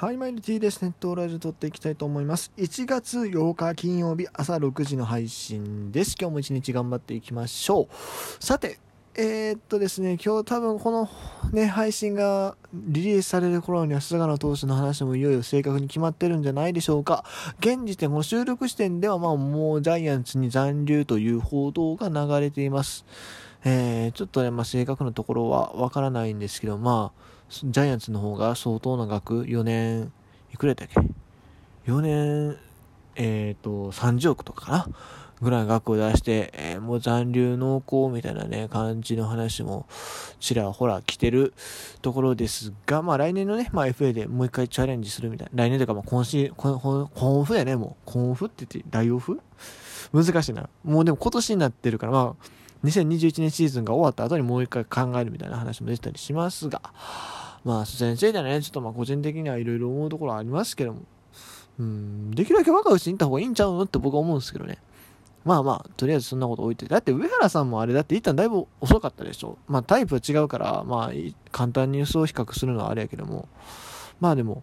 はい、マイルティです。ネットラジオ撮っていきたいと思います。1月8日金曜日朝6時の配信です。今日も一日頑張っていきましょう。さて、えー、っとですね、今日多分このね、配信がリリースされる頃には菅野投手の話もいよいよ正確に決まってるんじゃないでしょうか。現時点、この収録時点ではまあもうジャイアンツに残留という報道が流れています。えー、ちょっとね、まあ、正確なところはわからないんですけど、まあ、ジャイアンツの方が相当な額、4年、いくらだっけ ?4 年、えっ、ー、と、30億とかかなぐらいの額を出して、えー、もう残留濃厚みたいなね、感じの話もちらほら来てるところですが、まあ来年のね、まあ FA でもう一回チャレンジするみたいな。来年というか、まあ今週、コンフやね、もう。コンフって言って、大オフ？難しいな。もうでも今年になってるから、まあ、2021年シーズンが終わった後にもう一回考えるみたいな話も出てたりしますが、まあ先生じゃね、ちょっとまあ個人的にはいろいろ思うところありますけども、うん、できるだけ若いうちに行った方がいいんちゃうのって僕は思うんですけどね。まあまあ、とりあえずそんなこと置いて。だって上原さんもあれだって一旦だいぶ遅かったでしょ。まあタイプは違うから、まあ簡単に予想比較するのはあれやけども。まあでも、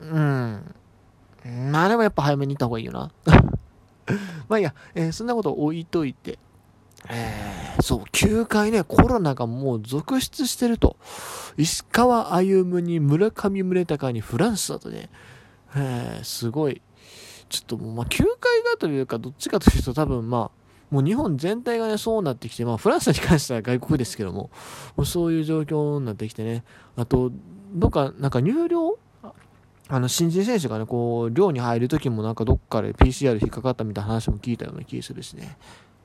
うん。まあでもやっぱ早めに行った方がいいよな。まあいいや、えー、そんなこと置いといて。えー、そう、9回ね、コロナがもう続出してると。石川歩に村上宗隆にフランスだとね、えー、すごい。ちょっともう、まあ、9回がというか、どっちかというと多分まあ、もう日本全体がね、そうなってきて、まあ、フランスに関しては外国ですけども、もうそういう状況になってきてね、あと、どっか、なんか入寮？あの、新人選手がね、こう、寮に入るときもなんかどっかで PCR 引っかかったみたいな話も聞いたような気がするしね。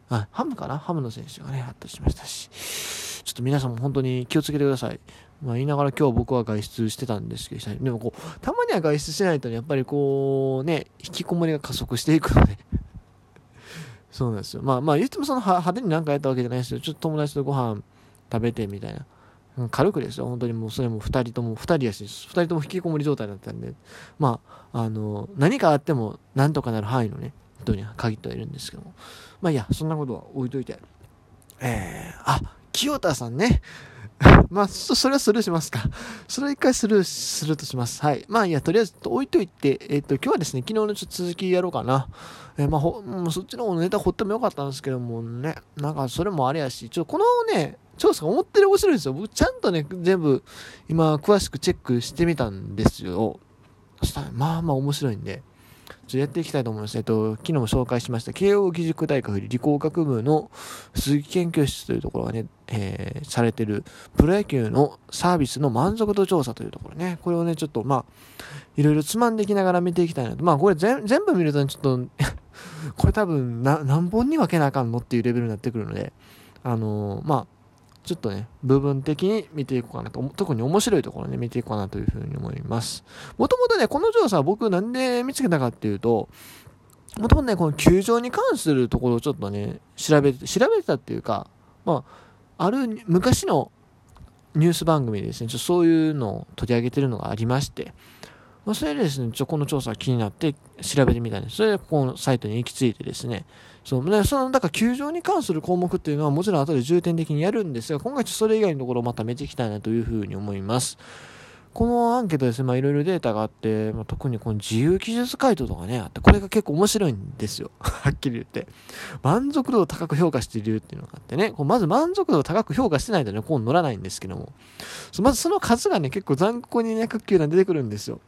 あ、ハムかな？ハムの選手がね、あったりしましたし。ちょっと皆さんも本当に気をつけてください。まあ言いながら今日僕は外出してたんですけど、でもこう、たまには外出しないとね、やっぱりこう、ね、引きこもりが加速していくので。そうなんですよ。まあまあ言ってもその派手になんかやったわけじゃないですよ。ちょっと友達とご飯食べてみたいな。軽くですよ。本当にもうそれも二人とも、二人やし、二人とも引きこもり状態だったんで、まあ、あの、何かあってもなんとかなる範囲のね、人に限ってはいるんですけども。まあいや、そんなことは置いといて。えー、あ、清田さんね。まあ、そそれはスルーしますか。それは一回スルーするとします。はい。まあいいや、とりあえず置いといて、えっ、ー、と、今日はですね、昨日のちょっと続きやろうかな。えー、まあほ、もうそっちの方のネタ掘ってもよかったんですけどもね、なんかそれもあれやし、ちょ、このね、調査が思ってる面白いんですよ。僕ちゃんとね、全部今詳しくチェックしてみたんですよ。そしたら、まあまあ面白いんで、ちょっとやっていきたいと思います。えっと、昨日も紹介しました、慶応義塾大学理工学部の鈴木研究室というところがね、えー、されてるプロ野球のサービスの満足度調査というところね、これをね、ちょっとまあ、いろいろつまんでいきながら見ていきたいなと。まあ、これ全部見ると、ね、ちょっと これ多分、何本に分けなあかんのっていうレベルになってくるので、あのー、まあ、ちょっとね、部分的に見ていこうかなと、特に面白いところね、見ていこうかなというふうに思います。もともとね、この調査僕なんで見つけたかっていうと、もともとね、この球場に関するところをちょっとね、調べて、調べてたっていうか、まあ、ある昔のニュース番組でですね、ちょそういうのを取り上げてるのがありまして、まあ、それでですね、ちょこの調査が気になって調べてみたんです。それでここのサイトに行き着いてですね、そう、その、だから球場に関する項目っていうのはもちろん後で重点的にやるんですが、今回ちょっとそれ以外のところをまた見ていきたいなというふうに思います。このアンケートですね、まあいろいろデータがあって、まあ、特にこの自由記述回答とかね、あって、これが結構面白いんですよ。はっきり言って。満足度を高く評価しているっていうのがあってね、こうまず満足度を高く評価してないとね、こう乗らないんですけども、まずその数がね、結構残酷にね、各球団出てくるんですよ。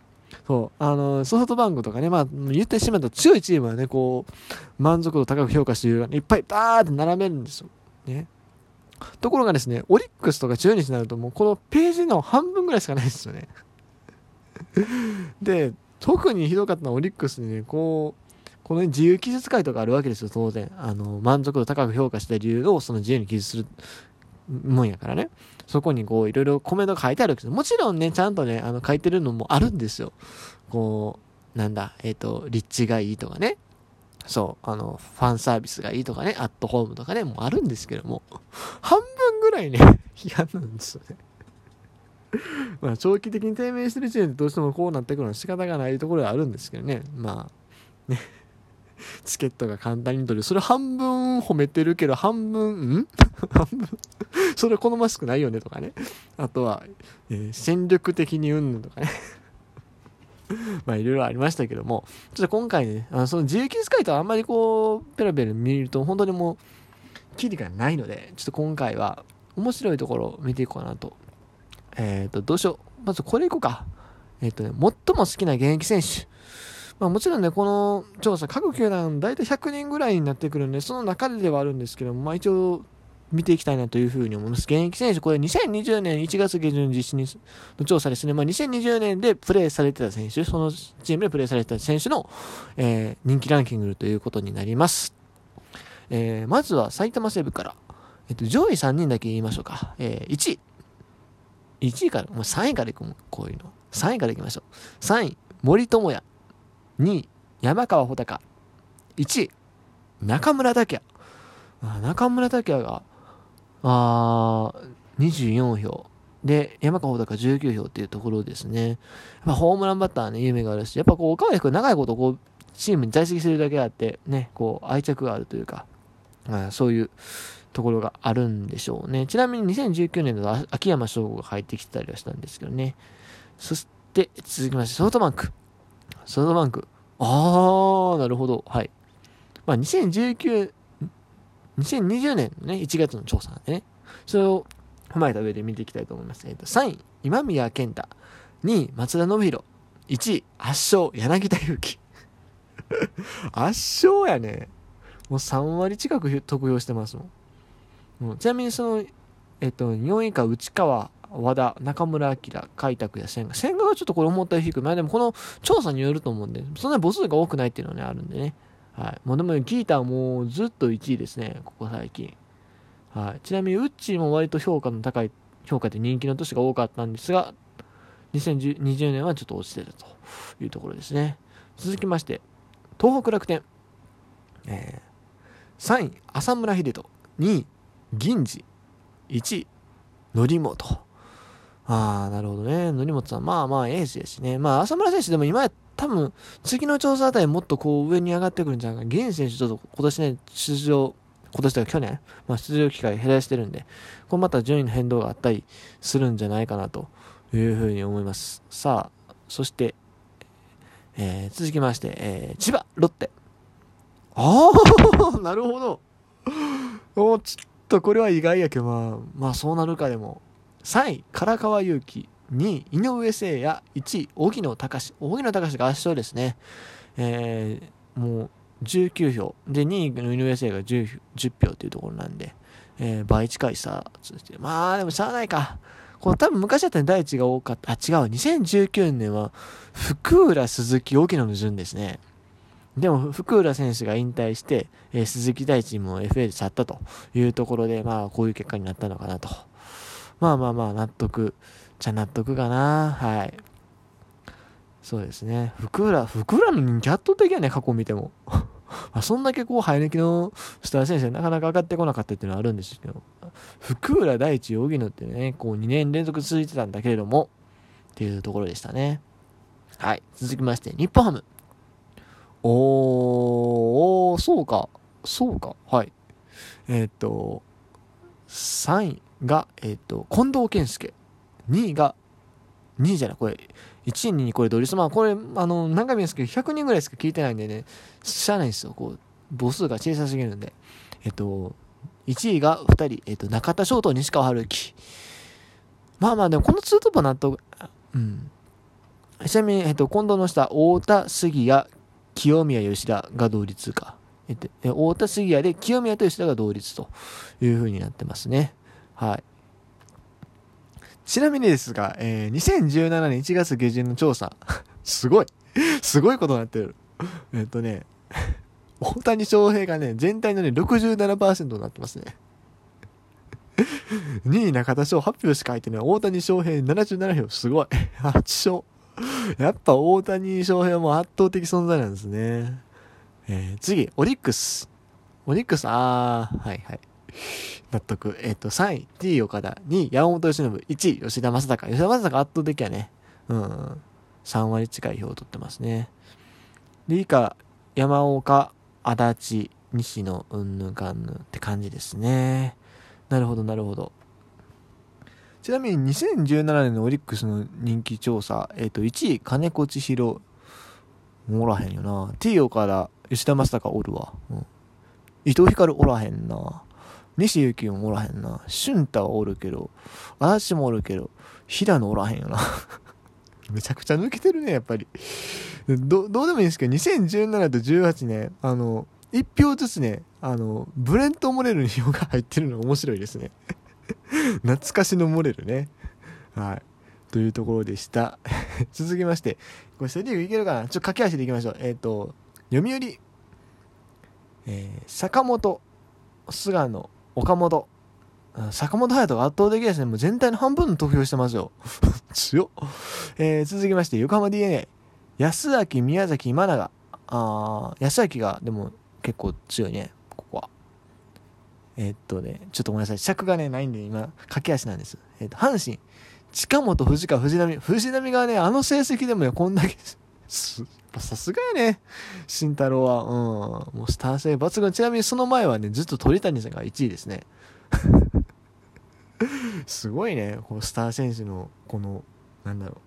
そう、あの、ソフトバンクとかね、まあ、言ってしまうと強いチームはね、こう、満足度高く評価しているいっぱいバーって並べるんですよ。ね。ところがですね、オリックスとか中日になるともうこのページの半分ぐらいしかないですよね。で、特にひどかったのはオリックスにね、こう、この、ね、自由記述会とかあるわけですよ、当然。あの、満足度高く評価した理由をその自由に記述するもんやからね。そこにこう、いろいろコメント書いてあるけです。もちろんね、ちゃんとね、あの、書いてるのもあるんですよ。こう、なんだ、えっ、ー、と、立地がいいとかね。そう、あの、ファンサービスがいいとかね、アットホームとかね、もあるんですけども、半分ぐらいね、批判なんですよね。まあ、長期的に低迷してるチームってどうしてもこうなってくるのは仕方がないところはあるんですけどね。まあ、ね。チケットが簡単に取れる。それ半分褒めてるけど、半分、ん？半分？それ好ましくないよねとかね。あとは、えー、戦力的にうんぬとかね。まあいろいろありましたけども、ちょっと今回ね、あのその自由気遣いとあんまりこう、ペラペラ見ると本当にもう、キリがないので、ちょっと今回は面白いところを見ていこうかなと。えっ、ー、と、どうしよう。まずこれいこうか。えっ、ー、とね、最も好きな現役選手。まあ、もちろんね、この調査、各球団大体100人ぐらいになってくるんで、その中でではあるんですけども、まあ一応見ていきたいなというふうに思います。現役選手、これ2020年1月下旬実施にの調査ですね。まあ、2020年でプレーされてた選手、そのチームでプレーされてた選手の、えー、人気ランキングということになります。えー、まずは埼玉西部から、えっと、上位3人だけ言いましょうか。えー、1位。1位から、もう3位からいくもんこういうの。3位からいきましょう。3位、森友哉。2位、山川穂高。1位、中村拓也。中村拓也があ24票。で、山川穂高19票っていうところですね。やっぱホームランバッターね、夢があるし、やっぱこう、岡林君長いことこう、チームに在籍するだけあって、ね、こう、愛着があるというか、あそういうところがあるんでしょうね。ちなみに2019年だと秋山翔吾が入ってきてたりはしたんですけどね。そして、続きまして、ソフトバンク。ソフトバンク。あー、なるほど。はい。まあ、2019 2020年のね、1月の調査ね、それを踏まえた上で見ていきたいと思います。えっ、と、3位、今宮健太。2位、松田信弘。1位、圧勝、柳田悠岐。圧勝やね。もう3割近く得票してますもん。もうちなみにその、えっ、と、4位以下、内川、和田、中村晃、開拓や千賀。千賀がちょっとこれ思ったより低い。まあでもこの調査によると思うんで、そんなに母数が多くないっていうのはね、あるんでね。はい。もうでもギーターもうずっと1位ですね、ここ最近。はい。ちなみにウッチーも割と評価の高い、評価で人気の年が多かったんですが、2020年はちょっと落ちてるというところですね。続きまして、東北楽天。えー、3位、浅村秀人。2位、銀次。1位、則本。ああ、なるほどね。則本さん、まあまあエースですしね。まあ、浅村選手でも今や多分、次の調査あたりもっとこう上に上がってくるんじゃないか。現選手ちょっと今年ね、出場、今年とか去年、まあ、出場機会減らしてるんで、これまた順位の変動があったりするんじゃないかなというふうに思います。さあ、そして、えー、続きまして、えー、千葉、ロッテ。ああ なるほど。おちょっとこれは意外やけど、まあ、まあそうなるかでも。3位、唐川祐希。2位、井上誠也、1位、荻野隆。荻野隆が圧勝ですね。えー、もう19票。で、2位の井上誠也が 10, 10票というところなんで、えー、倍近い差ついて。まあ、でもしゃあないか。この多分昔だったら第一が多かった。あ、違う。2019年は、福浦、鈴木、荻野の順ですね。でも、福浦選手が引退して、えー、鈴木大地も FA で去ったというところで、まあ、こういう結果になったのかなと。まあまあまあ、納得ちゃ納得かな。はい。そうですね。福浦、福浦の人気圧倒的やね、過去見ても。あそんだけこう、生え抜きのスター選手なかなか上がってこなかったっていうのはあるんですけど、福浦大地、荻野ってね、こう2年連続続いてたんだけれども、っていうところでしたね。はい。続きまして、日本ハム。おー、そうか。そうか。はい。えー、っと、3位が、えー、と、近藤健介。2位が、2位じゃない、これ、1位、2位、これ、ドリスマン、これ、あの、何回も言うんですけど、100人ぐらいしか聞いてないんでね、しゃあないんですよ、こう、母数が小さすぎるんで。えっと、1位が2人、えっと、中田翔と西川春樹。まあまあ、でも、このツートップは納得、うん。ちなみに、えっと、近藤の下、太田、杉谷、清宮、吉田が同率か。えっと、太田、杉谷で、清宮と吉田が同率という風になってますね。はい。ちなみにですが、えー、2017年1月下旬の調査、すごい、すごいことになってる。えっとね、大谷翔平がね、全体のね、67%になってますね。2位中田翔発表しか書いてない。大谷翔平77票、すごい。8勝。やっぱ大谷翔平も圧倒的存在なんですね。えー、次、オリックス。オリックス、あー、はいはい。納得。えっ、ー、と、3位、T 岡田。2位、山本由伸。1位、吉田正尚。吉田正尚圧倒的やね。うん。3割近い票を取ってますね。で、以下、山岡、足立、西野、うんぬかんぬって感じですね。なるほど、なるほど。ちなみに2017年のオリックスの人気調査、えっ、と、1位、金子千尋。おらへんよな。T 岡田、吉田正尚おるわ。うん。伊藤光おらへんな。西行もおらへんな。俊太はおるけど、足もおるけど、平野おらへんよな。めちゃくちゃ抜けてるね、やっぱり。どどうでもいいんですけど、2017と18ね、あの、1票ずつね、あの、ブレント・モレルに票が入ってるのが面白いですね。懐かしのモレルね。はい。というところでした。続きまして、これセリーグいけるかな？ちょっと駆け足でいきましょう。えっ、ー、と、読売、えー、坂本、菅野、岡本、坂本勇人が圧倒的ですね。もう全体の半分の投票してますよ。強っ。えー、続きまして、横浜 DNA。安明、宮崎、今永。あ安明が、でも結構強いね、ここは。えー、っとね、ちょっとごめんなさい。尺がね、ないんで今、駆け足なんです。えー、っと、阪神。近本、藤川、藤波。藤波がね、あの成績でもね、こんだけ、すさすがやね。慎太郎は。うん。もうスター性抜群。ちなみにその前はね、ずっと鳥谷さんが1位ですね。すごいね、こうスター選手の、この、なんだろう。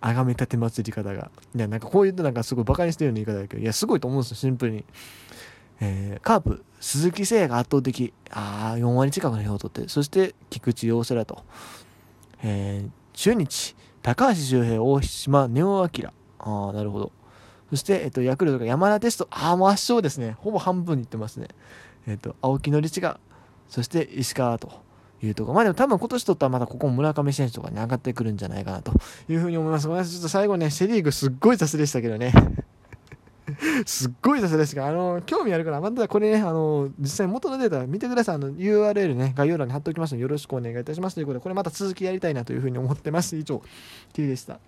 あがめ立て祭り方が。いや、なんかこう言うとなんかすごい馬鹿にしてるような言い方だけど、いや、すごいと思うんですよ、シンプルに。えー、カープ、鈴木誠也が圧倒的。ああ、4割近くの票を取って。そして、菊池陽世らと。えー、中日、高橋周平、大島、根尾明。ああ、なるほど。そして、えっと、ヤクルトが山田テスト。ああ、もう圧勝ですね。ほぼ半分にいってますね。えっと、青木のが、そして石川というところ。まあでも多分今年とったらまたここ村上選手とかに上がってくるんじゃないかなというふうに思います。ごめんなさい。ちょっと最後ね、セリーグすっごい雑でしたけどね。すっごい雑ですが、あの、興味あるから、またこれね、あの、実際元のデータ見てください。あの、URL ね、概要欄に貼っておきますので、よろしくお願いいたします。ということで、これまた続きやりたいなというふうに思ってます。以上、T でした。